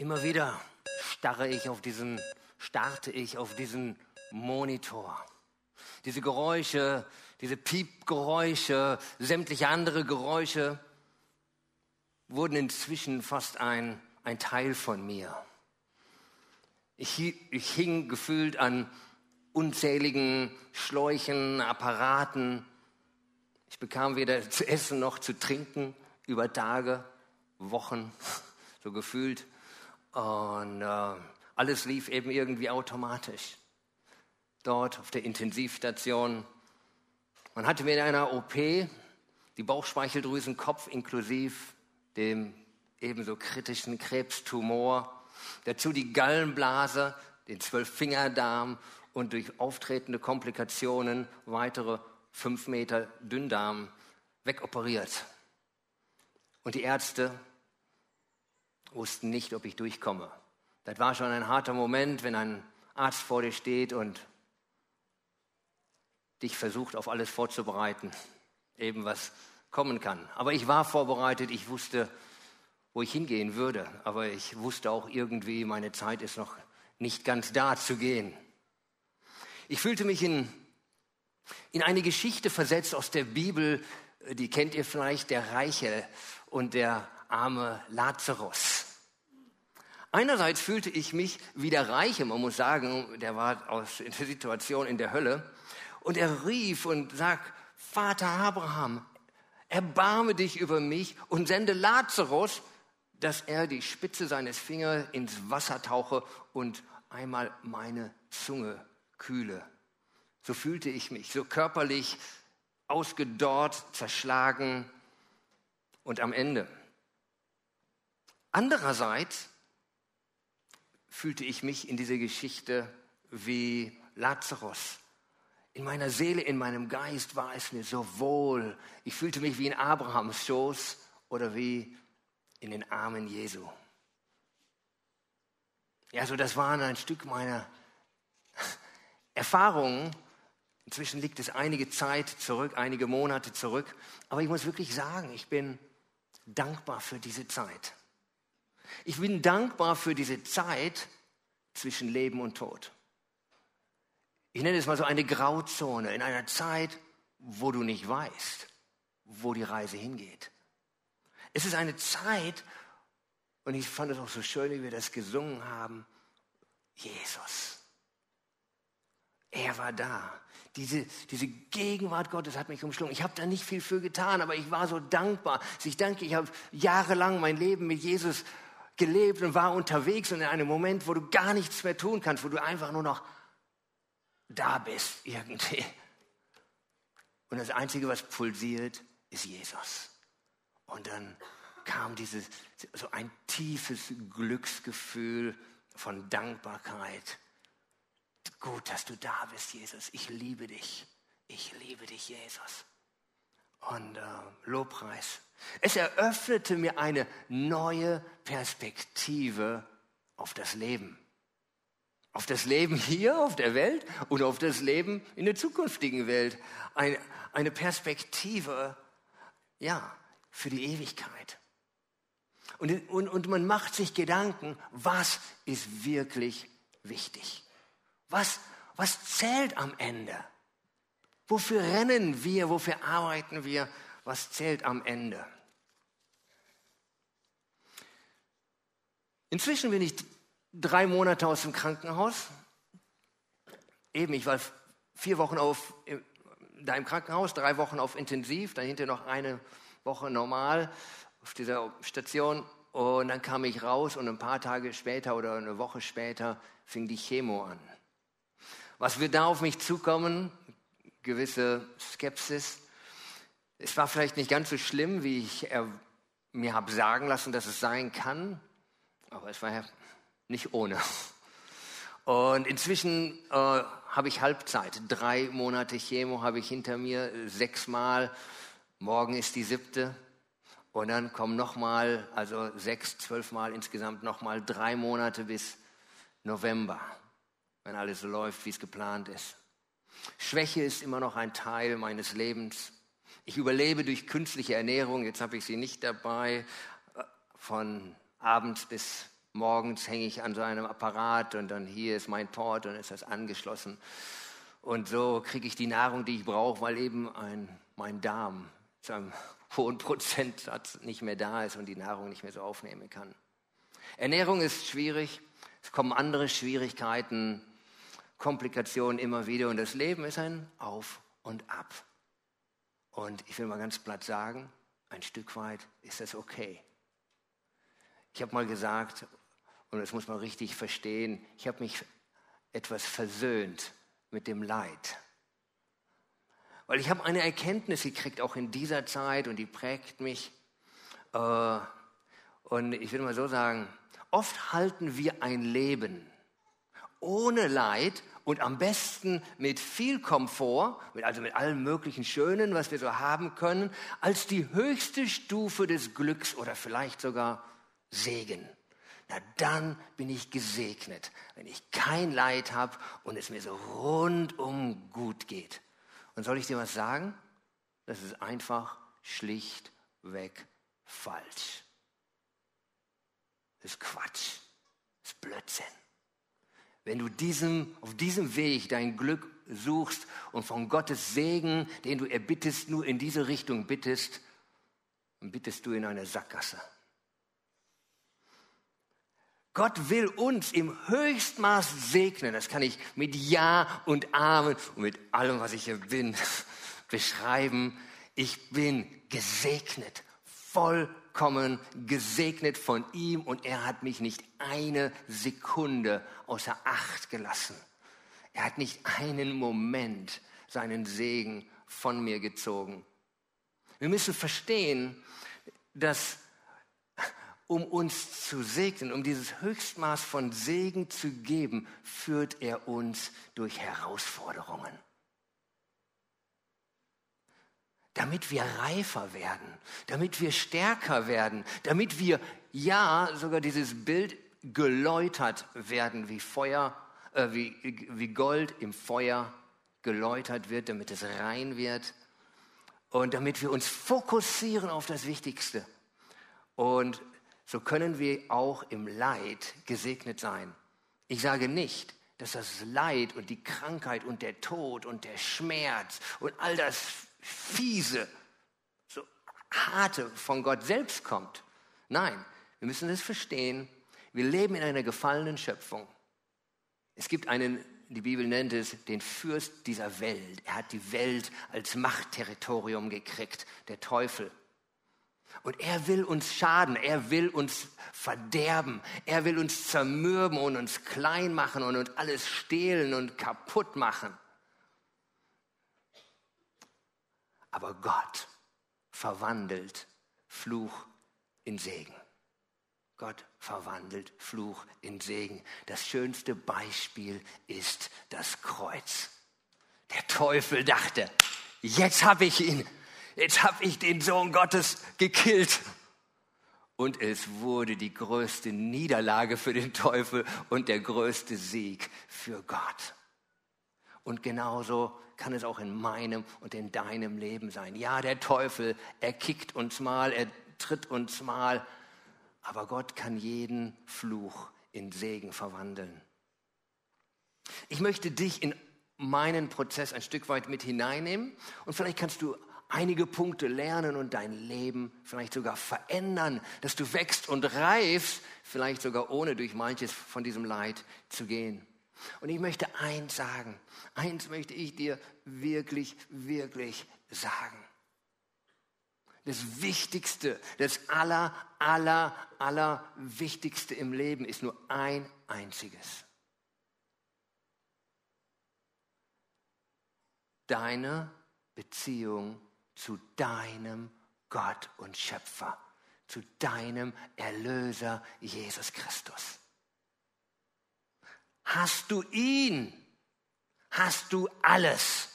Immer wieder starre ich auf diesen, starte ich auf diesen Monitor. Diese Geräusche, diese Piepgeräusche, sämtliche andere Geräusche wurden inzwischen fast ein, ein Teil von mir. Ich, ich hing gefühlt an unzähligen Schläuchen, Apparaten. Ich bekam weder zu essen noch zu trinken über Tage, Wochen, so gefühlt. Und äh, alles lief eben irgendwie automatisch. Dort auf der Intensivstation. Man hatte mir in einer OP die Bauchspeicheldrüsenkopf inklusiv dem ebenso kritischen Krebstumor, dazu die Gallenblase, den Zwölffingerdarm und durch auftretende Komplikationen weitere fünf Meter Dünndarm wegoperiert. Und die Ärzte wussten nicht, ob ich durchkomme. Das war schon ein harter Moment, wenn ein Arzt vor dir steht und dich versucht, auf alles vorzubereiten, eben was kommen kann. Aber ich war vorbereitet, ich wusste, wo ich hingehen würde, aber ich wusste auch irgendwie, meine Zeit ist noch nicht ganz da zu gehen. Ich fühlte mich in, in eine Geschichte versetzt aus der Bibel, die kennt ihr vielleicht, der Reiche und der arme Lazarus. Einerseits fühlte ich mich wie der Reiche, man muss sagen, der war aus in der Situation in der Hölle, und er rief und sagt, Vater Abraham, erbarme dich über mich und sende Lazarus, dass er die Spitze seines Fingers ins Wasser tauche und einmal meine Zunge kühle. So fühlte ich mich, so körperlich ausgedorrt, zerschlagen und am Ende. Andererseits fühlte ich mich in dieser Geschichte wie Lazarus. In meiner Seele, in meinem Geist war es mir so wohl. Ich fühlte mich wie in Abrahams Schoß oder wie in den Armen Jesu. Ja, so das waren ein Stück meiner Erfahrungen. Inzwischen liegt es einige Zeit zurück, einige Monate zurück. Aber ich muss wirklich sagen, ich bin dankbar für diese Zeit. Ich bin dankbar für diese Zeit zwischen Leben und Tod. Ich nenne es mal so eine Grauzone in einer Zeit, wo du nicht weißt, wo die Reise hingeht. Es ist eine Zeit, und ich fand es auch so schön, wie wir das gesungen haben, Jesus. Er war da. Diese, diese Gegenwart Gottes hat mich umschlungen. Ich habe da nicht viel für getan, aber ich war so dankbar. Ich danke, ich habe jahrelang mein Leben mit Jesus gelebt und war unterwegs und in einem Moment, wo du gar nichts mehr tun kannst, wo du einfach nur noch da bist irgendwie. Und das Einzige, was pulsiert, ist Jesus. Und dann kam dieses, so ein tiefes Glücksgefühl von Dankbarkeit. Gut, dass du da bist, Jesus. Ich liebe dich. Ich liebe dich, Jesus. Und äh, Lobpreis. Es eröffnete mir eine neue Perspektive auf das Leben. Auf das Leben hier auf der Welt und auf das Leben in der zukünftigen Welt. Eine, eine Perspektive, ja, für die Ewigkeit. Und, und, und man macht sich Gedanken, was ist wirklich wichtig? Was, was zählt am Ende? Wofür rennen wir? Wofür arbeiten wir? Was zählt am Ende? Inzwischen bin ich drei Monate aus dem Krankenhaus. Eben, ich war vier Wochen auf, da im Krankenhaus, drei Wochen auf Intensiv, dahinter noch eine Woche normal auf dieser Station. Und dann kam ich raus und ein paar Tage später oder eine Woche später fing die Chemo an. Was wird da auf mich zukommen? Gewisse Skepsis. Es war vielleicht nicht ganz so schlimm, wie ich mir habe sagen lassen, dass es sein kann, aber es war ja nicht ohne. Und inzwischen äh, habe ich Halbzeit. Drei Monate Chemo habe ich hinter mir, sechsmal Morgen ist die siebte. Und dann kommen nochmal, also sechs, zwölfmal insgesamt nochmal drei Monate bis November, wenn alles so läuft, wie es geplant ist. Schwäche ist immer noch ein Teil meines Lebens. Ich überlebe durch künstliche Ernährung, jetzt habe ich sie nicht dabei, von abends bis morgens hänge ich an so einem Apparat und dann hier ist mein Port und ist das angeschlossen. Und so kriege ich die Nahrung, die ich brauche, weil eben ein, mein Darm zu einem hohen Prozentsatz nicht mehr da ist und die Nahrung nicht mehr so aufnehmen kann. Ernährung ist schwierig, es kommen andere Schwierigkeiten, Komplikationen immer wieder und das Leben ist ein Auf und Ab. Und ich will mal ganz platt sagen, ein Stück weit ist das okay. Ich habe mal gesagt, und das muss man richtig verstehen, ich habe mich etwas versöhnt mit dem Leid. Weil ich habe eine Erkenntnis gekriegt, auch in dieser Zeit, und die prägt mich. Äh, und ich will mal so sagen, oft halten wir ein Leben ohne Leid und am besten mit viel Komfort, also mit allem möglichen Schönen, was wir so haben können, als die höchste Stufe des Glücks oder vielleicht sogar Segen. Na dann bin ich gesegnet, wenn ich kein Leid habe und es mir so rundum gut geht. Und soll ich dir was sagen? Das ist einfach schlichtweg falsch. Das ist Quatsch. Das ist Blödsinn. Wenn du diesem, auf diesem Weg dein Glück suchst und von Gottes Segen, den du erbittest, nur in diese Richtung bittest, dann bittest du in eine Sackgasse. Gott will uns im Höchstmaß segnen. Das kann ich mit Ja und Amen und mit allem, was ich hier bin, beschreiben. Ich bin gesegnet, vollkommen gesegnet von ihm und er hat mich nicht eine Sekunde außer Acht gelassen. Er hat nicht einen Moment seinen Segen von mir gezogen. Wir müssen verstehen, dass um uns zu segnen, um dieses Höchstmaß von Segen zu geben, führt er uns durch Herausforderungen. Damit wir reifer werden, damit wir stärker werden, damit wir, ja, sogar dieses Bild geläutert werden, wie Feuer, äh, wie, wie Gold im Feuer geläutert wird, damit es rein wird und damit wir uns fokussieren auf das Wichtigste. Und so können wir auch im Leid gesegnet sein. Ich sage nicht, dass das Leid und die Krankheit und der Tod und der Schmerz und all das Fiese, so harte von Gott selbst kommt. Nein, wir müssen es verstehen. Wir leben in einer gefallenen Schöpfung. Es gibt einen, die Bibel nennt es, den Fürst dieser Welt. Er hat die Welt als Machtterritorium gekriegt, der Teufel. Und er will uns schaden, er will uns verderben, er will uns zermürben und uns klein machen und uns alles stehlen und kaputt machen. Aber Gott verwandelt Fluch in Segen. Gott verwandelt Fluch in Segen. Das schönste Beispiel ist das Kreuz. Der Teufel dachte, jetzt habe ich ihn, jetzt habe ich den Sohn Gottes gekillt. Und es wurde die größte Niederlage für den Teufel und der größte Sieg für Gott. Und genauso kann es auch in meinem und in deinem Leben sein. Ja, der Teufel, er kickt uns mal, er tritt uns mal, aber Gott kann jeden Fluch in Segen verwandeln. Ich möchte dich in meinen Prozess ein Stück weit mit hineinnehmen und vielleicht kannst du einige Punkte lernen und dein Leben vielleicht sogar verändern, dass du wächst und reifst, vielleicht sogar ohne durch manches von diesem Leid zu gehen. Und ich möchte eins sagen, eins möchte ich dir wirklich, wirklich sagen. Das Wichtigste, das aller, aller, aller Wichtigste im Leben ist nur ein einziges. Deine Beziehung zu deinem Gott und Schöpfer, zu deinem Erlöser Jesus Christus. Hast du ihn, hast du alles.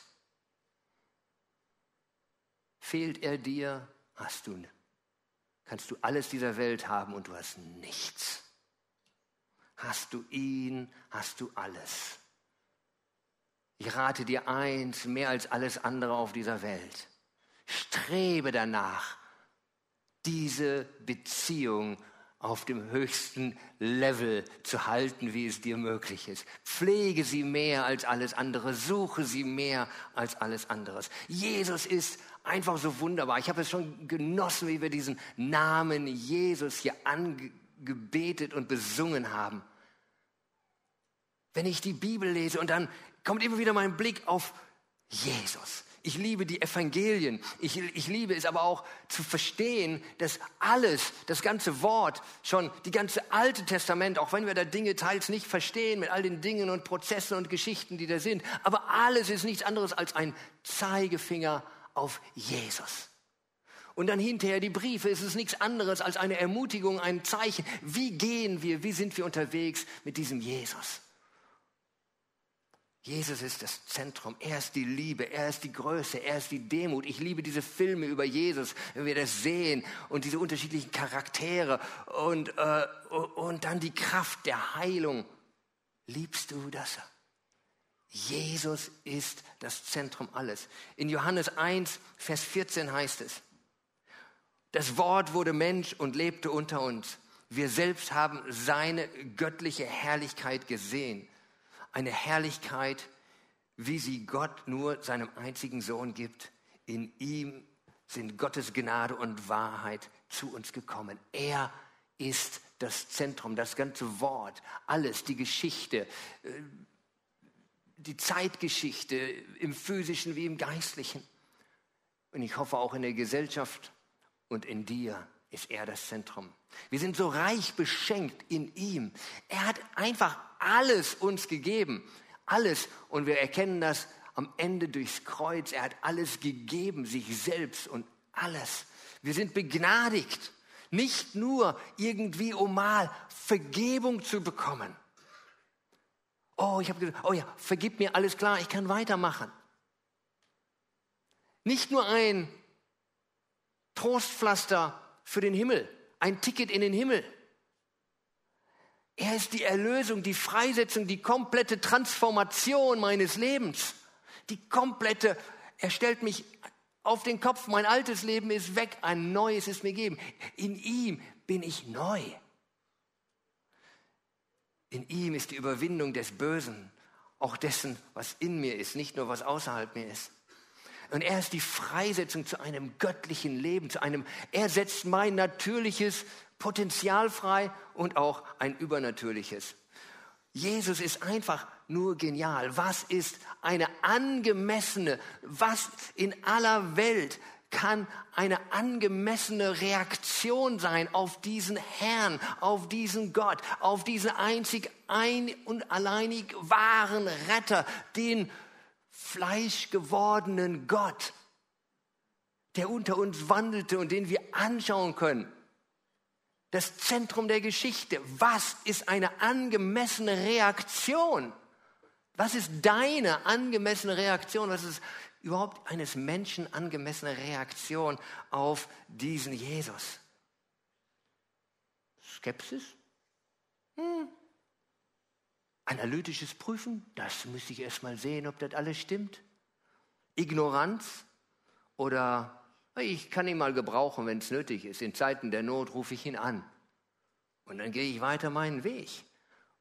Fehlt er dir, hast du, kannst du alles dieser Welt haben und du hast nichts. Hast du ihn, hast du alles. Ich rate dir eins, mehr als alles andere auf dieser Welt. Strebe danach, diese Beziehung auf dem höchsten Level zu halten, wie es dir möglich ist. Pflege sie mehr als alles andere, suche sie mehr als alles anderes. Jesus ist einfach so wunderbar. Ich habe es schon genossen, wie wir diesen Namen Jesus hier angebetet und besungen haben. Wenn ich die Bibel lese und dann kommt immer wieder mein Blick auf Jesus. Ich liebe die Evangelien. Ich, ich liebe es aber auch zu verstehen, dass alles, das ganze Wort, schon die ganze Alte Testament, auch wenn wir da Dinge teils nicht verstehen mit all den Dingen und Prozessen und Geschichten, die da sind, aber alles ist nichts anderes als ein Zeigefinger auf Jesus. Und dann hinterher die Briefe, es ist nichts anderes als eine Ermutigung, ein Zeichen. Wie gehen wir, wie sind wir unterwegs mit diesem Jesus? Jesus ist das Zentrum, er ist die Liebe, er ist die Größe, er ist die Demut. Ich liebe diese Filme über Jesus, wenn wir das sehen und diese unterschiedlichen Charaktere und, äh, und dann die Kraft der Heilung. Liebst du das? Jesus ist das Zentrum alles. In Johannes 1, Vers 14 heißt es, das Wort wurde Mensch und lebte unter uns. Wir selbst haben seine göttliche Herrlichkeit gesehen eine Herrlichkeit, wie sie Gott nur seinem einzigen Sohn gibt. In ihm sind Gottes Gnade und Wahrheit zu uns gekommen. Er ist das Zentrum, das ganze Wort, alles, die Geschichte, äh, die Zeitgeschichte im physischen wie im geistlichen. Und ich hoffe auch in der Gesellschaft und in dir ist er das Zentrum. Wir sind so reich beschenkt in ihm. Er hat einfach alles uns gegeben. Alles. Und wir erkennen das am Ende durchs Kreuz. Er hat alles gegeben, sich selbst und alles. Wir sind begnadigt. Nicht nur irgendwie, um mal Vergebung zu bekommen. Oh, ich habe gesagt, oh ja, vergib mir, alles klar, ich kann weitermachen. Nicht nur ein Trostpflaster für den Himmel, ein Ticket in den Himmel. Er ist die Erlösung, die Freisetzung, die komplette Transformation meines Lebens. Die komplette, er stellt mich auf den Kopf, mein altes Leben ist weg, ein neues ist mir gegeben. In ihm bin ich neu. In ihm ist die Überwindung des Bösen, auch dessen, was in mir ist, nicht nur was außerhalb mir ist. Und er ist die Freisetzung zu einem göttlichen Leben, zu einem, er setzt mein natürliches Potenzial frei und auch ein übernatürliches. Jesus ist einfach nur genial. Was ist eine angemessene, was in aller Welt kann eine angemessene Reaktion sein auf diesen Herrn, auf diesen Gott, auf diesen einzig ein und alleinig wahren Retter, den fleischgewordenen Gott, der unter uns wandelte und den wir anschauen können. Das Zentrum der Geschichte. Was ist eine angemessene Reaktion? Was ist deine angemessene Reaktion? Was ist überhaupt eines Menschen angemessene Reaktion auf diesen Jesus? Skepsis? Hm, Analytisches Prüfen, das müsste ich erst mal sehen, ob das alles stimmt. Ignoranz oder ich kann ihn mal gebrauchen, wenn es nötig ist. In Zeiten der Not rufe ich ihn an. Und dann gehe ich weiter meinen Weg.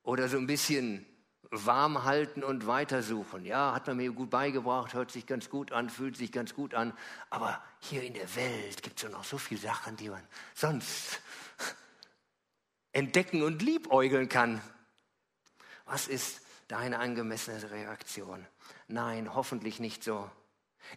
Oder so ein bisschen warm halten und weitersuchen. Ja, hat man mir gut beigebracht, hört sich ganz gut an, fühlt sich ganz gut an. Aber hier in der Welt gibt es ja noch so viele Sachen, die man sonst entdecken und liebäugeln kann. Was ist deine angemessene Reaktion? Nein, hoffentlich nicht so.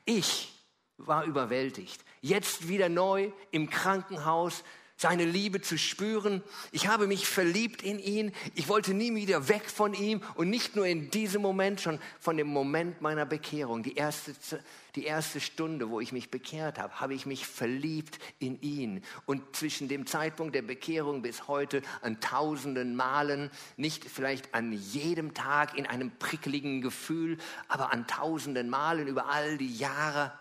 Ich war überwältigt. Jetzt wieder neu im Krankenhaus seine Liebe zu spüren. Ich habe mich verliebt in ihn. Ich wollte nie wieder weg von ihm und nicht nur in diesem Moment, schon von dem Moment meiner Bekehrung, die erste, die erste Stunde, wo ich mich bekehrt habe, habe ich mich verliebt in ihn. Und zwischen dem Zeitpunkt der Bekehrung bis heute an tausenden Malen, nicht vielleicht an jedem Tag in einem prickeligen Gefühl, aber an tausenden Malen über all die Jahre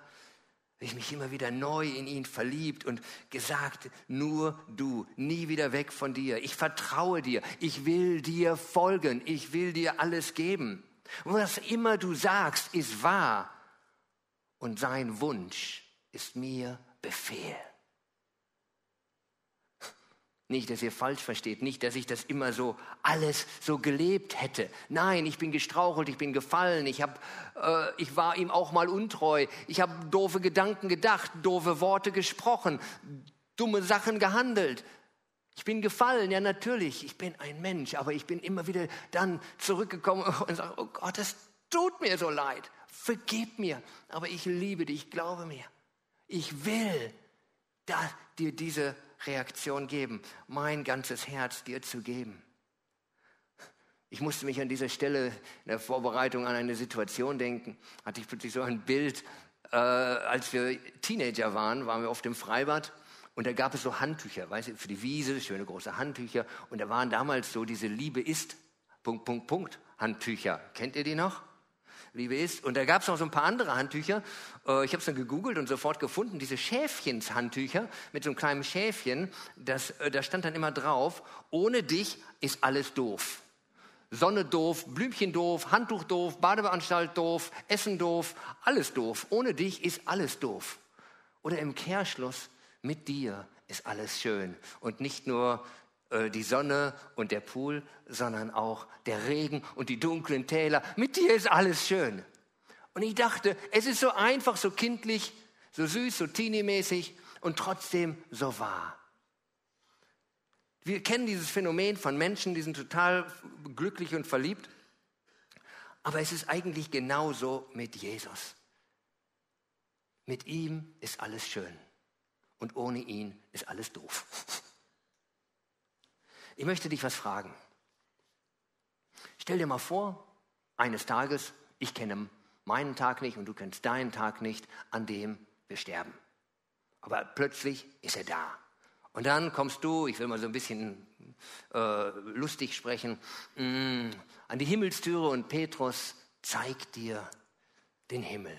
ich mich immer wieder neu in ihn verliebt und gesagt, nur du, nie wieder weg von dir. Ich vertraue dir, ich will dir folgen, ich will dir alles geben. Und was immer du sagst, ist wahr. Und sein Wunsch ist mir Befehl. Nicht, dass ihr falsch versteht, nicht, dass ich das immer so alles so gelebt hätte. Nein, ich bin gestrauchelt, ich bin gefallen, ich, hab, äh, ich war ihm auch mal untreu, ich habe doofe Gedanken gedacht, doofe Worte gesprochen, dumme Sachen gehandelt. Ich bin gefallen, ja natürlich, ich bin ein Mensch, aber ich bin immer wieder dann zurückgekommen und sage, oh Gott, es tut mir so leid, vergib mir, aber ich liebe dich, glaube mir. Ich will da, dir diese Reaktion geben, mein ganzes Herz dir zu geben. Ich musste mich an dieser Stelle in der Vorbereitung an eine Situation denken, hatte ich plötzlich so ein Bild, äh, als wir Teenager waren, waren wir auf dem Freibad und da gab es so Handtücher, weißt du, für die Wiese, schöne große Handtücher und da waren damals so diese Liebe ist, Punkt, Punkt, Punkt, Handtücher. Kennt ihr die noch? Liebe ist. Und da gab es noch so ein paar andere Handtücher. Äh, ich habe es dann gegoogelt und sofort gefunden, diese Schäfchens-Handtücher mit so einem kleinen Schäfchen, das, äh, da stand dann immer drauf, ohne dich ist alles doof. Sonne doof, Blümchen doof, Handtuch doof, Badeanstalt doof, Essen doof, alles doof. Ohne dich ist alles doof. Oder im Kehrschluss, mit dir ist alles schön. Und nicht nur die Sonne und der Pool, sondern auch der Regen und die dunklen Täler. Mit dir ist alles schön. Und ich dachte, es ist so einfach, so kindlich, so süß, so teenie-mäßig und trotzdem so wahr. Wir kennen dieses Phänomen von Menschen, die sind total glücklich und verliebt. Aber es ist eigentlich genauso mit Jesus. Mit ihm ist alles schön und ohne ihn ist alles doof. Ich möchte dich was fragen. Stell dir mal vor, eines Tages, ich kenne meinen Tag nicht und du kennst deinen Tag nicht, an dem wir sterben. Aber plötzlich ist er da. Und dann kommst du, ich will mal so ein bisschen äh, lustig sprechen, mh, mm, an die Himmelstüre und Petrus zeigt dir den Himmel.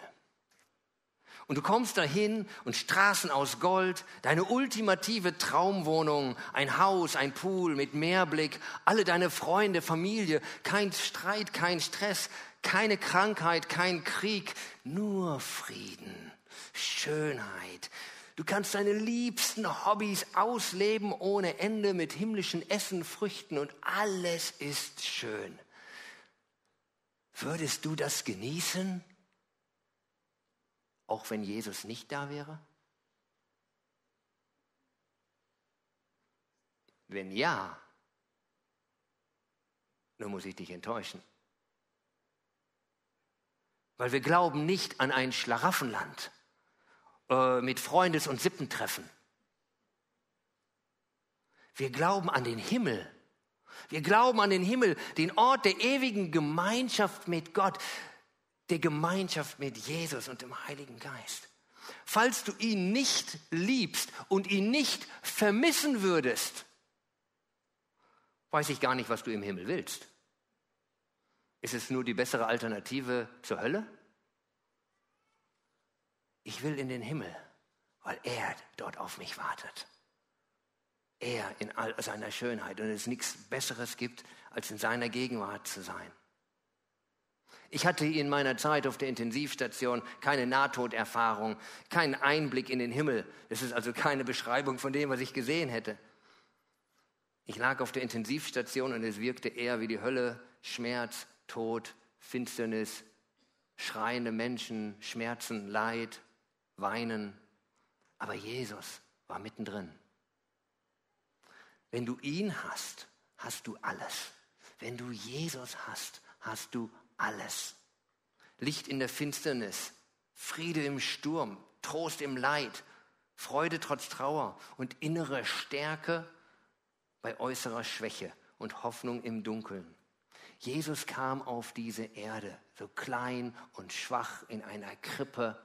Und du kommst dahin und Straßen aus Gold, deine ultimative Traumwohnung, ein Haus, ein Pool mit Meerblick, alle deine Freunde, Familie, kein Streit, kein Stress, keine Krankheit, kein Krieg, nur Frieden, Schönheit. Du kannst deine liebsten Hobbys ausleben ohne Ende mit himmlischen Essen, Früchten und alles ist schön. Würdest du das genießen? Auch wenn Jesus nicht da wäre? Wenn ja, dann muss ich dich enttäuschen. Weil wir glauben nicht an ein Schlaraffenland äh, mit Freundes- und Sippentreffen. Wir glauben an den Himmel. Wir glauben an den Himmel, den Ort der ewigen Gemeinschaft mit Gott der Gemeinschaft mit Jesus und dem Heiligen Geist. Falls du ihn nicht liebst und ihn nicht vermissen würdest, weiß ich gar nicht, was du im Himmel willst. Ist es nur die bessere Alternative zur Hölle? Ich will in den Himmel, weil er dort auf mich wartet. Er in all seiner Schönheit und es nichts Besseres gibt, als in seiner Gegenwart zu sein. Ich hatte in meiner Zeit auf der Intensivstation keine Nahtoderfahrung, keinen Einblick in den Himmel. Es ist also keine Beschreibung von dem, was ich gesehen hätte. Ich lag auf der Intensivstation und es wirkte eher wie die Hölle, Schmerz, Tod, Finsternis, schreiende Menschen, Schmerzen, Leid, Weinen. Aber Jesus war mittendrin. Wenn du ihn hast, hast du alles. Wenn du Jesus hast, hast du alles. Licht in der Finsternis, Friede im Sturm, Trost im Leid, Freude trotz Trauer und innere Stärke bei äußerer Schwäche und Hoffnung im Dunkeln. Jesus kam auf diese Erde, so klein und schwach in einer Krippe.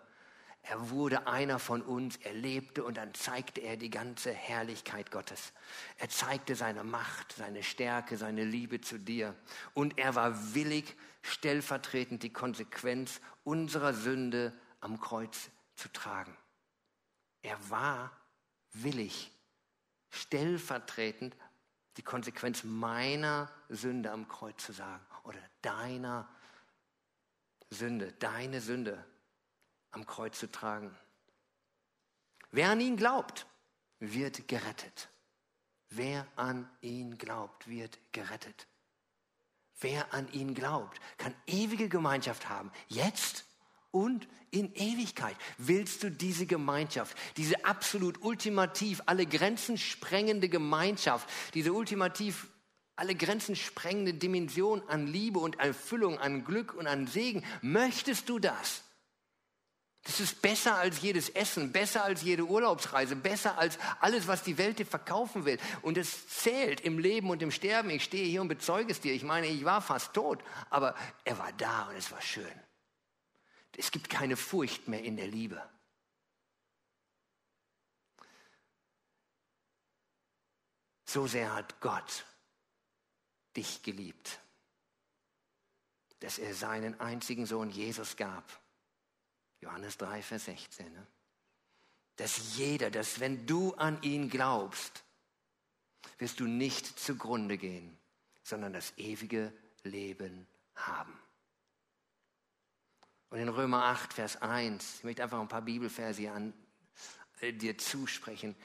Er wurde einer von uns, er lebte und dann zeigte er die ganze Herrlichkeit Gottes. Er zeigte seine Macht, seine Stärke, seine Liebe zu dir. Und er war willig, stellvertretend die Konsequenz unserer Sünde am Kreuz zu tragen. Er war willig, stellvertretend die Konsequenz meiner Sünde am Kreuz zu sagen oder deiner Sünde, deine Sünde am Kreuz zu tragen. Wer an ihn glaubt, wird gerettet. Wer an ihn glaubt, wird gerettet. Wer an ihn glaubt, kann ewige Gemeinschaft haben. Jetzt und in Ewigkeit. Willst du diese Gemeinschaft, diese absolut ultimativ alle Grenzen sprengende Gemeinschaft, diese ultimativ alle Grenzen sprengende Dimension an Liebe und Erfüllung, an Glück und an Segen, möchtest du das? Das ist besser als jedes Essen, besser als jede Urlaubsreise, besser als alles, was die Welt dir verkaufen will. Und es zählt im Leben und im Sterben. Ich stehe hier und bezeuge es dir. Ich meine, ich war fast tot, aber er war da und es war schön. Es gibt keine Furcht mehr in der Liebe. So sehr hat Gott dich geliebt, dass er seinen einzigen Sohn Jesus gab. Johannes 3, Vers 16. Ne? Dass jeder, dass wenn du an ihn glaubst, wirst du nicht zugrunde gehen, sondern das ewige Leben haben. Und in Römer 8, Vers 1, ich möchte einfach ein paar Bibelverse an äh, dir zusprechen.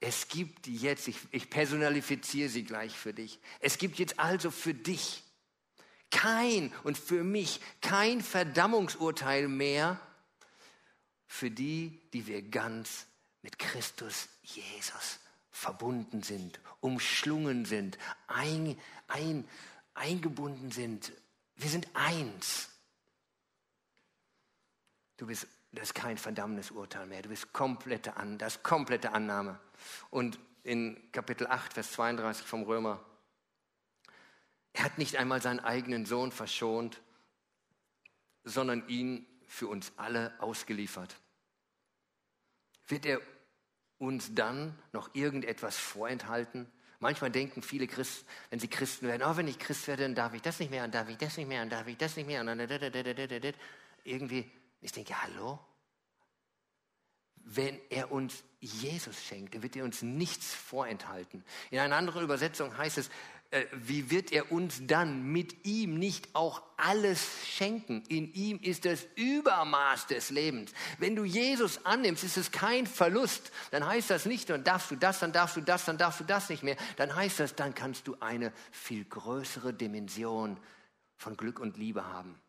Es gibt jetzt, ich, ich personalifiziere sie gleich für dich, es gibt jetzt also für dich kein und für mich kein Verdammungsurteil mehr für die, die wir ganz mit Christus Jesus verbunden sind, umschlungen sind, ein, ein, eingebunden sind. Wir sind eins. Du bist, das ist kein Verdammnisurteil mehr. Du bist komplette An, das komplette Annahme. Und in Kapitel 8, Vers 32 vom Römer, er hat nicht einmal seinen eigenen Sohn verschont, sondern ihn für uns alle ausgeliefert. Wird er uns dann noch irgendetwas vorenthalten? Manchmal denken viele Christen, wenn sie Christen werden, oh, wenn ich Christ werde, dann darf ich das nicht mehr, dann darf ich das nicht mehr, dann darf ich das nicht mehr. Und dann irgendwie ich denke, hallo? Wenn er uns Jesus schenkt, dann wird er uns nichts vorenthalten. In einer anderen Übersetzung heißt es, wie wird er uns dann mit ihm nicht auch alles schenken? In ihm ist das Übermaß des Lebens. Wenn du Jesus annimmst, ist es kein Verlust. Dann heißt das nicht, dann darfst du das, dann darfst du das, dann darfst du das nicht mehr. Dann heißt das, dann kannst du eine viel größere Dimension von Glück und Liebe haben,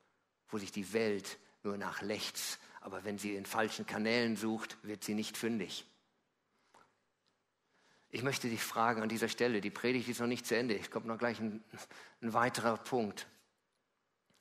wo sich die Welt nur nach rechts. Aber wenn sie in falschen Kanälen sucht, wird sie nicht fündig. Ich möchte dich fragen an dieser Stelle, die Predigt ist noch nicht zu Ende, ich komme noch gleich ein, ein weiterer Punkt.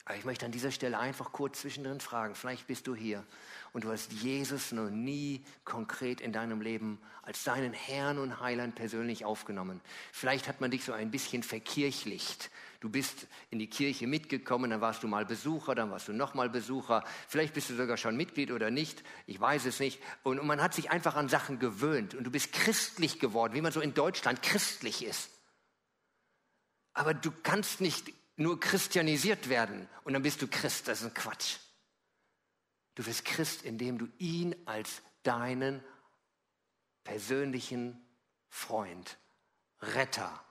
Aber ich möchte an dieser Stelle einfach kurz zwischendrin fragen, vielleicht bist du hier und du hast Jesus noch nie konkret in deinem Leben als deinen Herrn und Heiland persönlich aufgenommen. Vielleicht hat man dich so ein bisschen verkirchlicht. Du bist in die Kirche mitgekommen, dann warst du mal Besucher, dann warst du nochmal Besucher. Vielleicht bist du sogar schon Mitglied oder nicht, ich weiß es nicht. Und, und man hat sich einfach an Sachen gewöhnt und du bist christlich geworden, wie man so in Deutschland christlich ist. Aber du kannst nicht nur christianisiert werden und dann bist du Christ. Das ist ein Quatsch. Du wirst Christ, indem du ihn als deinen persönlichen Freund, Retter,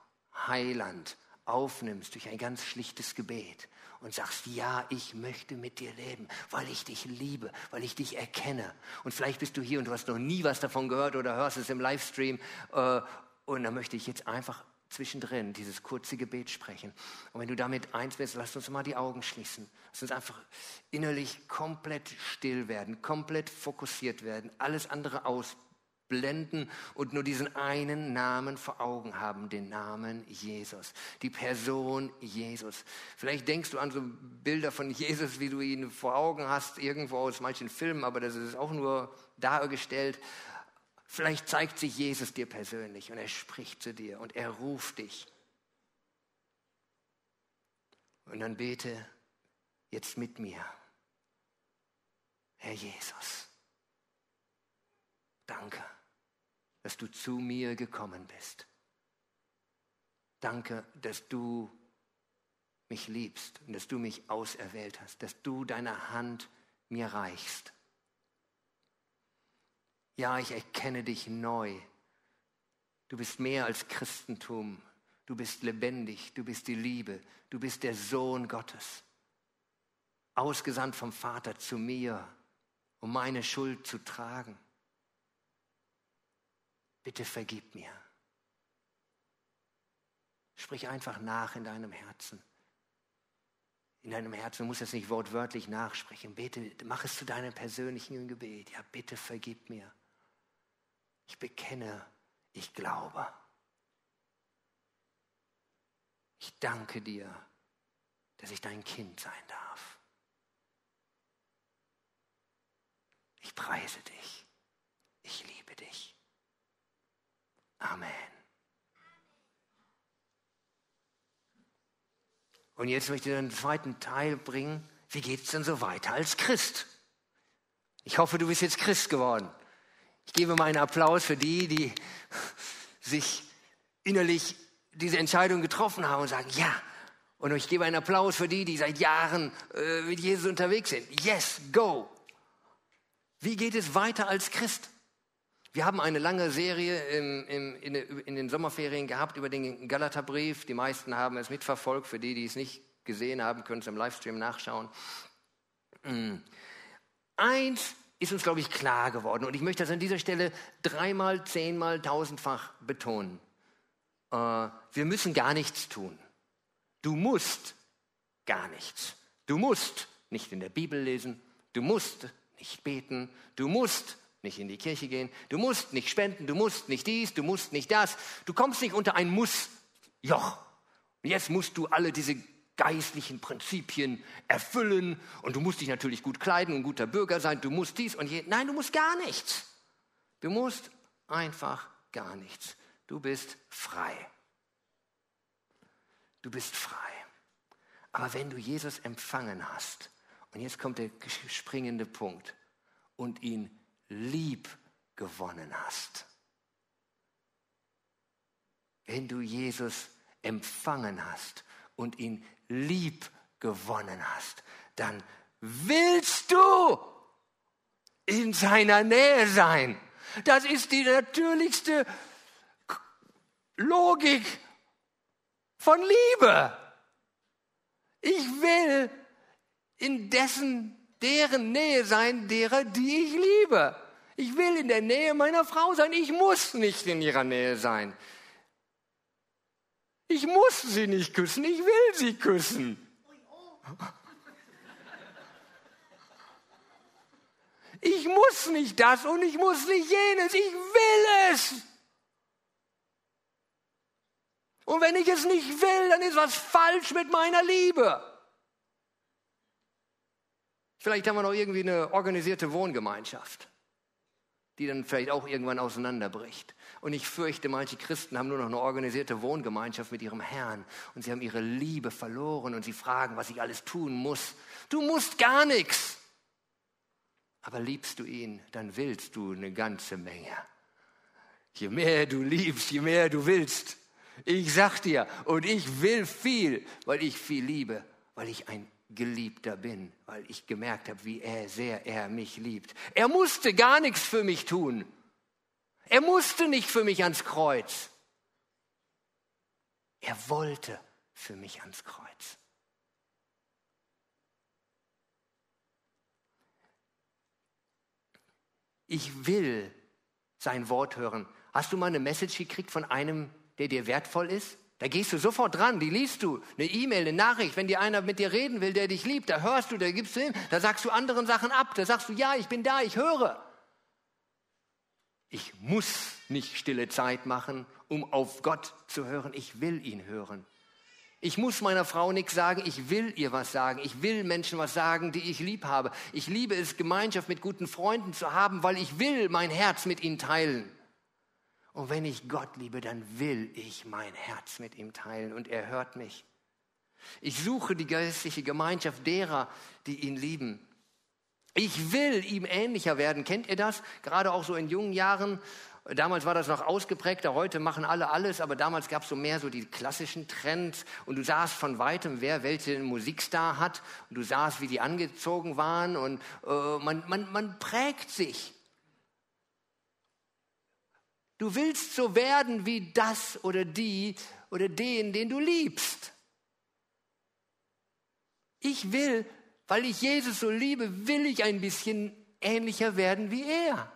Heiland aufnimmst durch ein ganz schlichtes Gebet und sagst, ja, ich möchte mit dir leben, weil ich dich liebe, weil ich dich erkenne. Und vielleicht bist du hier und du hast noch nie was davon gehört oder hörst es im Livestream. Äh, und dann möchte ich jetzt einfach zwischendrin dieses kurze Gebet sprechen. Und wenn du damit eins bist, lass uns mal die Augen schließen. Lass uns einfach innerlich komplett still werden, komplett fokussiert werden, alles andere ausblenden und nur diesen einen Namen vor Augen haben, den Namen Jesus, die Person Jesus. Vielleicht denkst du an so Bilder von Jesus, wie du ihn vor Augen hast, irgendwo aus manchen Filmen, aber das ist auch nur dargestellt. Vielleicht zeigt sich Jesus dir persönlich und er spricht zu dir und er ruft dich. Und dann bete jetzt mit mir. Herr Jesus, danke, dass du zu mir gekommen bist. Danke, dass du mich liebst und dass du mich auserwählt hast, dass du deine Hand mir reichst ja, ich erkenne dich neu. Du bist mehr als Christentum. Du bist lebendig, du bist die Liebe, du bist der Sohn Gottes. Ausgesandt vom Vater zu mir, um meine Schuld zu tragen. Bitte vergib mir. Sprich einfach nach in deinem Herzen. In deinem Herzen, du musst das nicht wortwörtlich nachsprechen. Bete, mach es zu deinem persönlichen Gebet. Ja, bitte vergib mir. Ich bekenne, ich glaube. Ich danke dir, dass ich dein Kind sein darf. Ich preise dich. Ich liebe dich. Amen. Und jetzt möchte ich den zweiten Teil bringen. Wie geht es denn so weiter als Christ? Ich hoffe, du bist jetzt Christ geworden. Ich gebe mal einen Applaus für die, die sich innerlich diese Entscheidung getroffen haben und sagen, ja. Und ich gebe einen Applaus für die, die seit Jahren äh, mit Jesus unterwegs sind. Yes, go. Wie geht es weiter als Christ? Wir haben eine lange Serie im, im, in, in, den Sommerferien gehabt über den Galaterbrief. Die meisten haben es mitverfolgt. Für die, die es nicht gesehen haben, können es im Livestream nachschauen. Hm. Eins ist uns, glaube ich, klar geworden. Und ich möchte das an dieser Stelle dreimal, zehnmal, tausendfach betonen. Äh, wir müssen gar nichts tun. Du musst gar nichts. Du musst nicht in der Bibel lesen. Du musst nicht beten, du musst nicht in die Kirche gehen, du musst nicht spenden, du musst nicht dies, du musst nicht das. Du kommst nicht unter ein Muss-Joch. Jetzt musst du alle diese geistlichen Prinzipien erfüllen und du musst dich natürlich gut kleiden und guter Bürger sein, du musst dies und je. Nein, du musst gar nichts. Du musst einfach gar nichts. Du bist frei. Du bist frei. Aber wenn du Jesus empfangen hast, und jetzt kommt der springende Punkt. Und ihn lieb gewonnen hast. Wenn du Jesus empfangen hast und ihn lieb gewonnen hast, dann willst du in seiner Nähe sein. Das ist die natürlichste Logik von Liebe. Ich will in dessen, deren Nähe sein, derer, die ich liebe. Ich will in der Nähe meiner Frau sein. Ich muss nicht in ihrer Nähe sein. Ich muss sie nicht küssen. Ich will sie küssen. Ich muss nicht das und ich muss nicht jenes. Ich will es. Und wenn ich es nicht will, dann ist was falsch mit meiner Liebe. Vielleicht haben wir noch irgendwie eine organisierte Wohngemeinschaft, die dann vielleicht auch irgendwann auseinanderbricht. Und ich fürchte, manche Christen haben nur noch eine organisierte Wohngemeinschaft mit ihrem Herrn und sie haben ihre Liebe verloren und sie fragen, was ich alles tun muss. Du musst gar nichts. Aber liebst du ihn, dann willst du eine ganze Menge. Je mehr du liebst, je mehr du willst. Ich sag dir, und ich will viel, weil ich viel liebe, weil ich ein Geliebter bin, weil ich gemerkt habe, wie er sehr er mich liebt. Er musste gar nichts für mich tun. Er musste nicht für mich ans Kreuz. Er wollte für mich ans Kreuz. Ich will sein Wort hören. Hast du mal eine Message gekriegt von einem, der dir wertvoll ist? Da gehst du sofort dran, die liest du. Eine E-Mail, eine Nachricht, wenn dir einer mit dir reden will, der dich liebt, da hörst du, da gibst du hin, da sagst du anderen Sachen ab, da sagst du, ja, ich bin da, ich höre. Ich muss nicht stille Zeit machen, um auf Gott zu hören, ich will ihn hören. Ich muss meiner Frau nichts sagen, ich will ihr was sagen. Ich will Menschen was sagen, die ich lieb habe. Ich liebe es, Gemeinschaft mit guten Freunden zu haben, weil ich will mein Herz mit ihnen teilen. Und wenn ich Gott liebe, dann will ich mein Herz mit ihm teilen und er hört mich. Ich suche die geistliche Gemeinschaft derer, die ihn lieben. Ich will ihm ähnlicher werden. Kennt ihr das? Gerade auch so in jungen Jahren. Damals war das noch ausgeprägter, heute machen alle alles, aber damals gab es so mehr so die klassischen Trends und du sahst von weitem, wer welchen Musikstar hat und du sahst, wie die angezogen waren und äh, man, man, man prägt sich. Du willst so werden wie das oder die oder den, den du liebst. Ich will, weil ich Jesus so liebe, will ich ein bisschen ähnlicher werden wie er.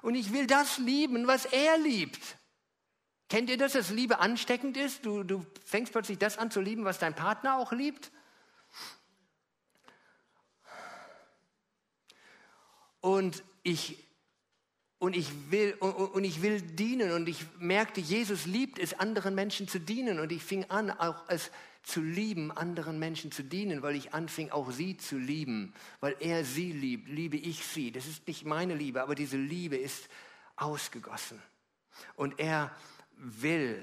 Und ich will das lieben, was er liebt. Kennt ihr das, dass Liebe ansteckend ist? Du, du fängst plötzlich das an zu lieben, was dein Partner auch liebt? Und ich, und ich, will, und, ich will dienen und ich merkte, Jesus liebt es, anderen Menschen zu dienen. Und ich fing an, auch es zu lieben, anderen Menschen zu dienen, weil ich anfing, auch sie zu lieben. Weil er sie liebt, liebe ich sie. Das ist nicht meine Liebe, aber diese Liebe ist ausgegossen. Und er will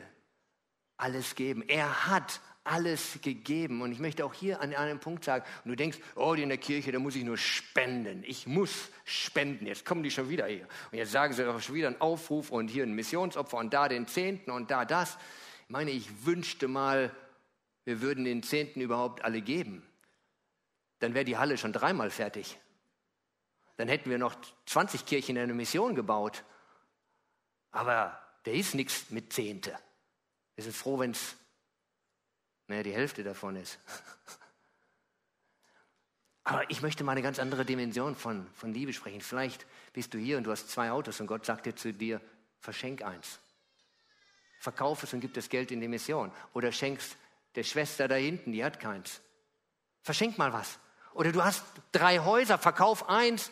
alles geben. Er hat alles gegeben. Und ich möchte auch hier an einem Punkt sagen, und du denkst, oh, in der Kirche, da muss ich nur spenden. Ich muss spenden. Jetzt kommen die schon wieder hier. Und jetzt sagen sie doch schon wieder einen Aufruf und hier ein Missionsopfer und da den Zehnten und da das. Ich meine, ich wünschte mal, wir würden den Zehnten überhaupt alle geben. Dann wäre die Halle schon dreimal fertig. Dann hätten wir noch 20 Kirchen in einer Mission gebaut. Aber der ist nichts mit Zehnte. Wir sind froh, wenn es naja, die Hälfte davon ist. Aber ich möchte mal eine ganz andere Dimension von, von Liebe sprechen. Vielleicht bist du hier und du hast zwei Autos und Gott sagt dir zu dir, verschenk eins. Verkauf es und gib das Geld in die Mission. Oder schenkst der Schwester da hinten, die hat keins. Verschenk mal was. Oder du hast drei Häuser, verkauf eins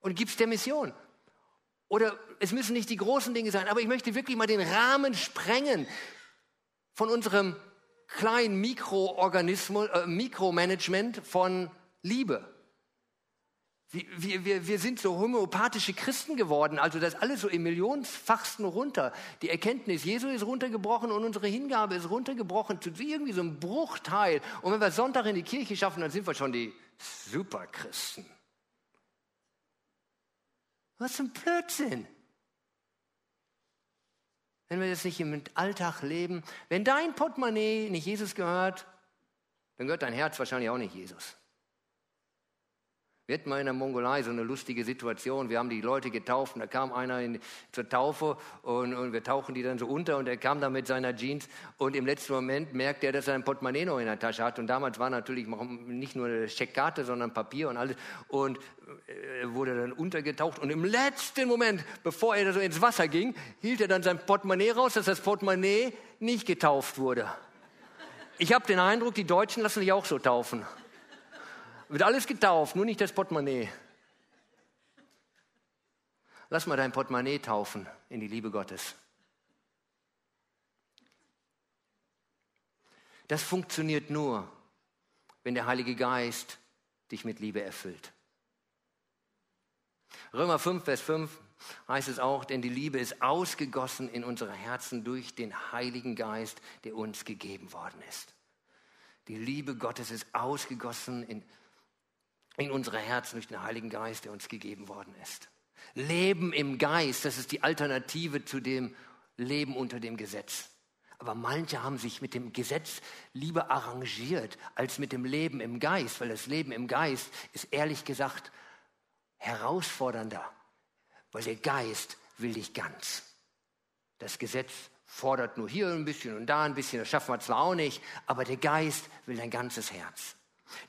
und gibst der Mission. Oder es müssen nicht die großen Dinge sein, aber ich möchte wirklich mal den Rahmen sprengen von unserem kleinen Mikroorganismus, äh, Mikromanagement von Liebe. Wir, wir, wir sind so homöopathische Christen geworden, also das alles so im Millionenfachsten runter. Die Erkenntnis Jesu ist runtergebrochen und unsere Hingabe ist runtergebrochen zu irgendwie so einem Bruchteil. Und wenn wir Sonntag in die Kirche schaffen, dann sind wir schon die Superchristen. Was für ein Blödsinn wenn wir das nicht im Alltag leben. Wenn dein Portemonnaie nicht Jesus gehört, dann gehört dein Herz wahrscheinlich auch nicht Jesus. Wir hatten mal in der Mongolei so eine lustige Situation. Wir haben die Leute getauft und da kam einer in, zur Taufe und, und, wir tauchen die dann so unter und er kam da mit seiner Jeans und im letzten Moment merkt er, dass er ein Portemonnaie noch in der Tasche hat und damals war natürlich nicht nur eine Scheckkarte, sondern Papier und alles und er wurde dann untergetaucht und im letzten Moment, bevor er so ins Wasser ging, hielt er dann sein Portemonnaie raus, dass das Portemonnaie nicht getauft wurde. Ich habe den Eindruck, die Deutschen lassen sich auch so taufen. Wird alles getauft, nur nicht das Portemonnaie. Lass mal dein Portemonnaie taufen in die Liebe Gottes. Das funktioniert nur, wenn der Heilige Geist dich mit Liebe erfüllt. Römer 5, Vers 5 heißt es auch, denn die Liebe ist ausgegossen in unsere Herzen durch den Heiligen Geist, der uns gegeben worden ist. Die Liebe Gottes ist ausgegossen in in unsere Herzen durch den Heiligen Geist, der uns gegeben worden ist. Leben im Geist, das ist die Alternative zu dem Leben unter dem Gesetz. Aber manche haben sich mit dem Gesetz lieber arrangiert als mit dem Leben im Geist, weil das Leben im Geist ist ehrlich gesagt herausfordernder, weil der Geist will dich ganz. Das Gesetz fordert nur hier ein bisschen und da ein bisschen, das schaffen wir zwar auch nicht, aber der Geist will dein ganzes Herz.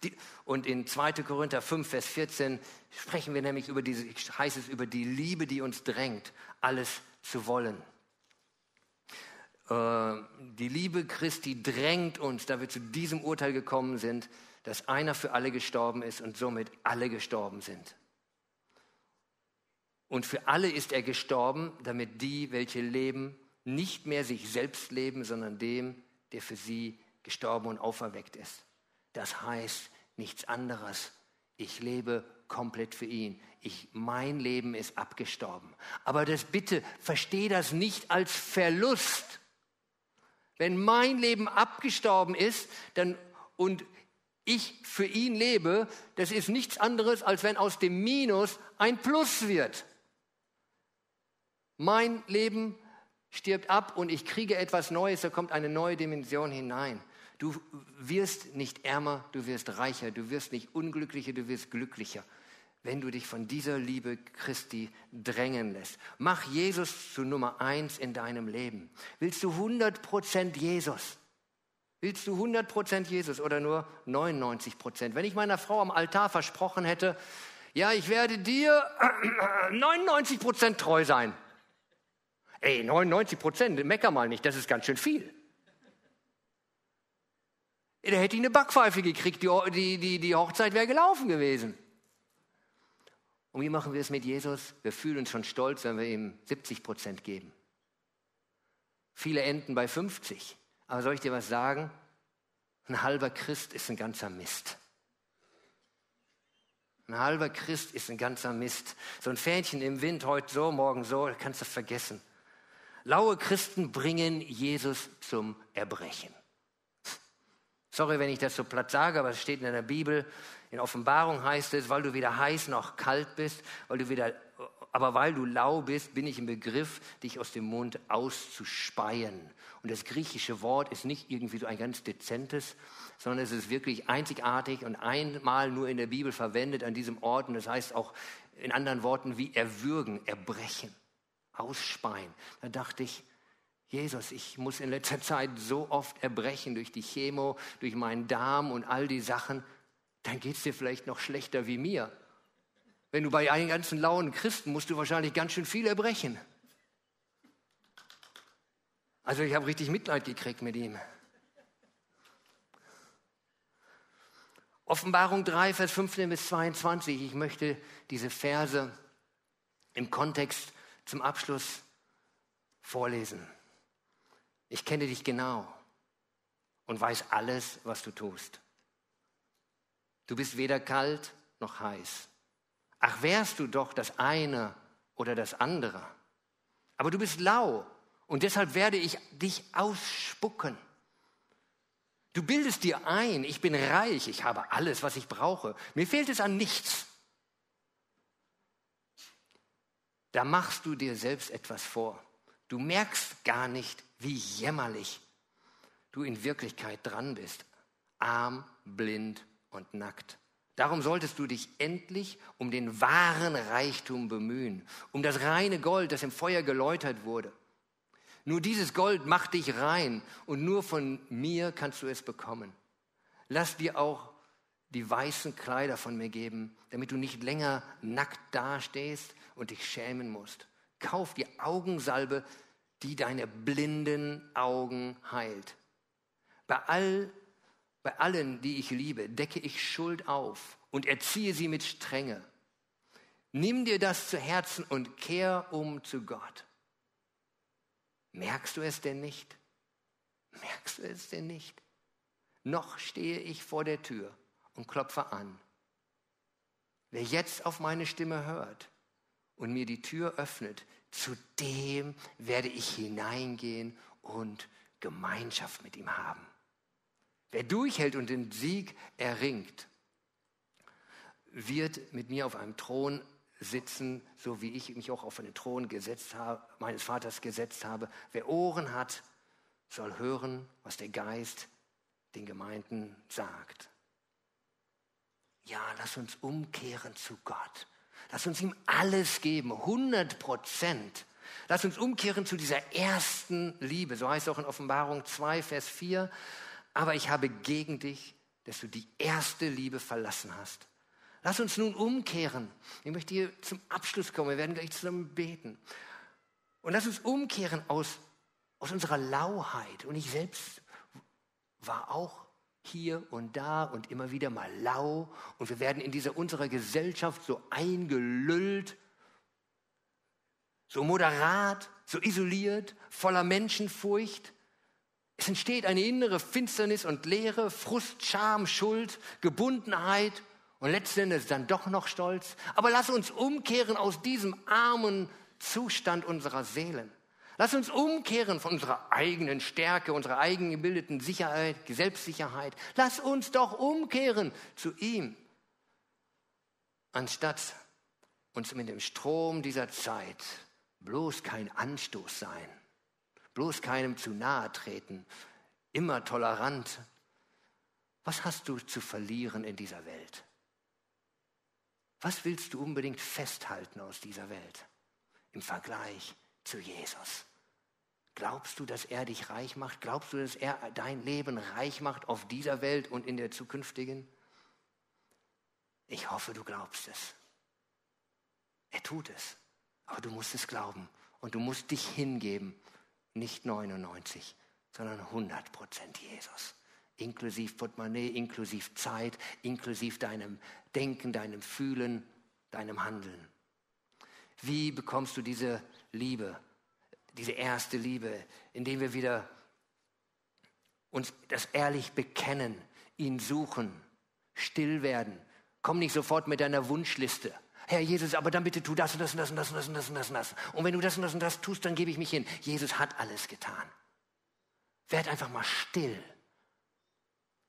Die, und in 2. Korinther 5, Vers 14 sprechen wir nämlich über diese, heißt es über die Liebe, die uns drängt, alles zu wollen. Äh, die Liebe Christi drängt uns, da wir zu diesem Urteil gekommen sind, dass einer für alle gestorben ist und somit alle gestorben sind. Und für alle ist er gestorben, damit die, welche leben, nicht mehr sich selbst leben, sondern dem, der für sie gestorben und auferweckt ist. Das heißt nichts anderes. Ich lebe komplett für ihn. Ich, mein Leben ist abgestorben. Aber das bitte, verstehe das nicht als Verlust. Wenn mein Leben abgestorben ist dann, und ich für ihn lebe, das ist nichts anderes, als wenn aus dem Minus ein Plus wird. Mein Leben stirbt ab und ich kriege etwas Neues, da kommt eine neue Dimension hinein. Du wirst nicht ärmer, du wirst reicher, du wirst nicht unglücklicher, du wirst glücklicher, wenn du dich von dieser Liebe Christi drängen lässt. Mach Jesus zu Nummer eins in deinem Leben. Willst du 100% Jesus? Willst du 100% Jesus oder nur 99%? Wenn ich meiner Frau am Altar versprochen hätte, ja, ich werde dir 99% treu sein. Ey, 99 Prozent, mecker mal nicht, das ist ganz schön viel. Der hätte ich eine Backpfeife gekriegt, die, die, die Hochzeit wäre gelaufen gewesen. Und wie machen wir es mit Jesus? Wir fühlen uns schon stolz, wenn wir ihm 70 Prozent geben. Viele enden bei 50. Aber soll ich dir was sagen? Ein halber Christ ist ein ganzer Mist. Ein halber Christ ist ein ganzer Mist. So ein Fähnchen im Wind, heute so, morgen so, kannst du vergessen. Laue Christen bringen Jesus zum Erbrechen. Sorry, wenn ich das so platt sage, aber es steht in der Bibel. In Offenbarung heißt es, weil du weder heiß noch kalt bist, weil du weder, aber weil du lau bist, bin ich im Begriff, dich aus dem Mund auszuspeien. Und das griechische Wort ist nicht irgendwie so ein ganz dezentes, sondern es ist wirklich einzigartig und einmal nur in der Bibel verwendet an diesem Ort. Und das heißt auch in anderen Worten wie erwürgen, erbrechen ausspeien. Da dachte ich, Jesus, ich muss in letzter Zeit so oft erbrechen durch die Chemo, durch meinen Darm und all die Sachen. Dann geht es dir vielleicht noch schlechter wie mir. Wenn du bei einen ganzen lauen Christen musst du wahrscheinlich ganz schön viel erbrechen. Also ich habe richtig Mitleid gekriegt mit ihm. Offenbarung 3, Vers 15 bis 22. Ich möchte diese Verse im Kontext zum Abschluss vorlesen. Ich kenne dich genau und weiß alles, was du tust. Du bist weder kalt noch heiß. Ach, wärst du doch das eine oder das andere. Aber du bist lau und deshalb werde ich dich ausspucken. Du bildest dir ein, ich bin reich, ich habe alles, was ich brauche. Mir fehlt es an nichts. da machst du dir selbst etwas vor. Du merkst gar nicht, wie jämmerlich du in Wirklichkeit dran bist. Arm, blind und nackt. Darum solltest du dich endlich um den wahren Reichtum bemühen, um das reine Gold, das im Feuer geläutert wurde. Nur dieses Gold macht dich rein und nur von mir kannst du es bekommen. Lass dir auch die weißen Kleider von mir geben, damit du nicht länger nackt dastehst und dich schämen musst. Kauf die Augensalbe, die deine blinden Augen heilt. Bei, all, bei allen, die ich liebe, decke ich Schuld auf und erziehe sie mit Strenge. Nimm dir das zu Herzen und kehr um zu Gott. Merkst du es denn nicht? Merkst du es denn nicht? Noch stehe ich vor der Tür und klopfe an. Wer jetzt auf meine Stimme hört und mir die Tür öffnet, zu dem werde ich hineingehen und Gemeinschaft mit ihm haben. Wer durchhält und den Sieg erringt, wird mit mir auf einem Thron sitzen, so wie ich mich auch auf einen Thron gesetzt habe, meines Vaters gesetzt habe. Wer Ohren hat, soll hören, was der Geist den Gemeinden sagt. Ja, lass uns umkehren zu Gott. Lass uns ihm alles geben, 100 Prozent. Lass uns umkehren zu dieser ersten Liebe. So heißt es auch in Offenbarung 2, Vers 4. Aber ich habe gegen dich, dass du die erste Liebe verlassen hast. Lass uns nun umkehren. Ich möchte hier zum Abschluss kommen. Wir werden gleich zusammen beten. Und lass uns umkehren aus, aus unserer Lauheit. Und ich selbst war auch hier und da und immer wieder mal lau und wir werden in dieser unserer Gesellschaft so eingelüllt, so moderat, so isoliert, voller Menschenfurcht. Es entsteht eine innere Finsternis und Leere, Frust, Scham, Schuld, Gebundenheit und letztendlich dann doch noch Stolz. Aber lass uns umkehren aus diesem armen Zustand unserer Seelen. Lass uns umkehren von unserer eigenen Stärke, unserer eigenen gebildeten Sicherheit, Selbstsicherheit. Lass uns doch umkehren zu ihm, anstatt uns mit dem Strom dieser Zeit bloß kein Anstoß sein, bloß keinem zu nahe treten, immer tolerant. Was hast du zu verlieren in dieser Welt? Was willst du unbedingt festhalten aus dieser Welt im Vergleich zu Jesus? Glaubst du, dass er dich reich macht? Glaubst du, dass er dein Leben reich macht auf dieser Welt und in der zukünftigen? Ich hoffe, du glaubst es. Er tut es. Aber du musst es glauben Und du musst dich hingeben, nicht 99, sondern 100 Prozent Jesus. Inklusiv Portemonnaie, inklusiv Zeit, inklusiv deinem Denken, deinem Fühlen, deinem Handeln. Wie bekommst du diese Liebe, diese erste Liebe, indem wir wieder uns das ehrlich bekennen, ihn suchen, still werden. Komm nicht sofort mit deiner Wunschliste. Herr Jesus, aber dann bitte tu das und das und das und das und das und das und das und das. Und wenn du das und das und das tust, dann gebe ich mich hin. Jesus hat alles getan. Werd einfach mal still.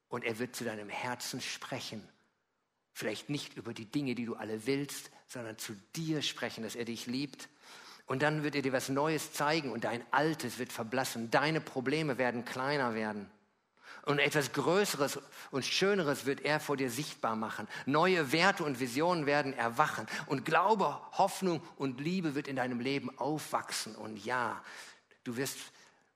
Und er wird zu deinem Herzen sprechen. Vielleicht nicht über die Dinge, die du alle willst, sondern zu dir sprechen, dass er dich liebt. Und dann wird er dir was Neues zeigen und dein Altes wird verblassen. Deine Probleme werden kleiner werden. Und etwas Größeres und Schöneres wird er vor dir sichtbar machen. Neue Werte und Visionen werden erwachen. Und Glaube, Hoffnung und Liebe wird in deinem Leben aufwachsen. Und ja, du wirst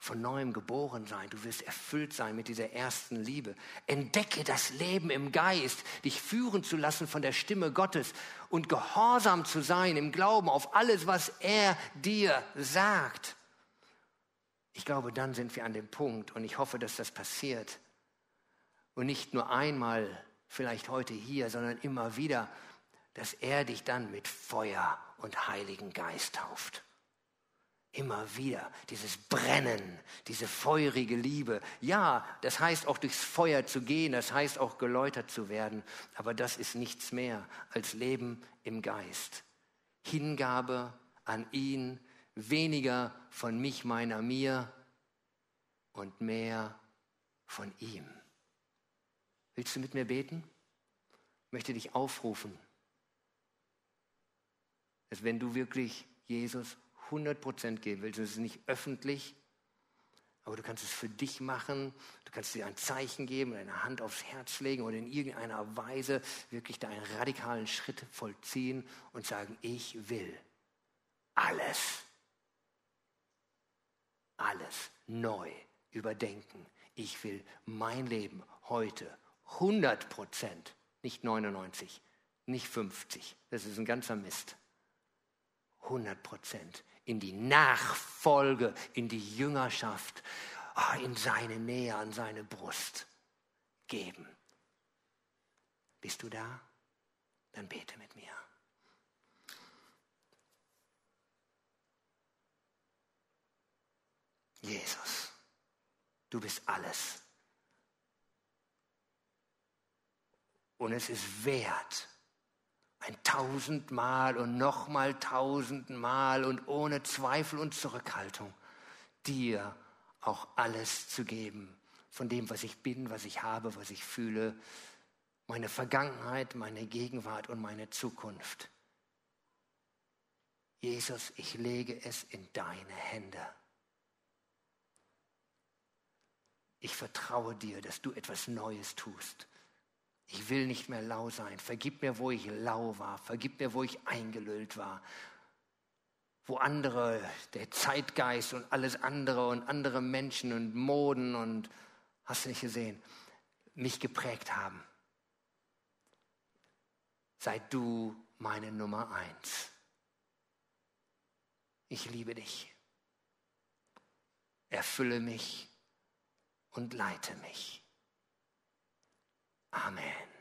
von neuem geboren sein. Du wirst erfüllt sein mit dieser ersten Liebe. Entdecke das Leben im Geist, dich führen zu lassen von der Stimme Gottes und gehorsam zu sein im Glauben auf alles, was er dir sagt. Ich glaube, dann sind wir an dem Punkt und ich hoffe, dass das passiert. Und nicht nur einmal, vielleicht heute hier, sondern immer wieder, dass er dich dann mit Feuer und Heiligen Geist tauft. Immer wieder dieses Brennen, diese feurige Liebe. Ja, das heißt auch durchs Feuer zu gehen, das heißt auch geläutert zu werden. Aber das ist nichts mehr als Leben im Geist. Hingabe an ihn, weniger von mich, meiner, mir und mehr von ihm. Willst du mit mir beten? Ich möchte dich aufrufen, dass wenn du wirklich Jesus 100% geben willst. Das ist nicht öffentlich, aber du kannst es für dich machen. Du kannst dir ein Zeichen geben, eine Hand aufs Herz legen oder in irgendeiner Weise wirklich deinen radikalen Schritt vollziehen und sagen, ich will alles, alles neu überdenken. Ich will mein Leben heute 100 Prozent, nicht 99, nicht 50. Das ist ein ganzer Mist. 100 Prozent in die Nachfolge, in die Jüngerschaft, ah, in seine Nähe, an seine Brust geben. Bist du da? Dann bete mit mir. Jesus, du bist alles. Und es ist wert, ein tausendmal und nochmal tausendmal und ohne Zweifel und Zurückhaltung dir auch alles zu geben von dem, was ich bin, was ich habe, was ich fühle, meine Vergangenheit, meine Gegenwart und meine Zukunft. Jesus, ich lege es in deine Hände. Ich vertraue dir, dass du etwas Neues tust. Ich will nicht mehr lau sein. Vergib mir, wo ich lau war. Vergib mir, wo ich eingelullt war. Wo andere, der Zeitgeist und alles andere und andere Menschen und Moden und hast du nicht gesehen, mich geprägt haben. Sei du meine Nummer eins. Ich liebe dich. Erfülle mich und leite mich. Amen.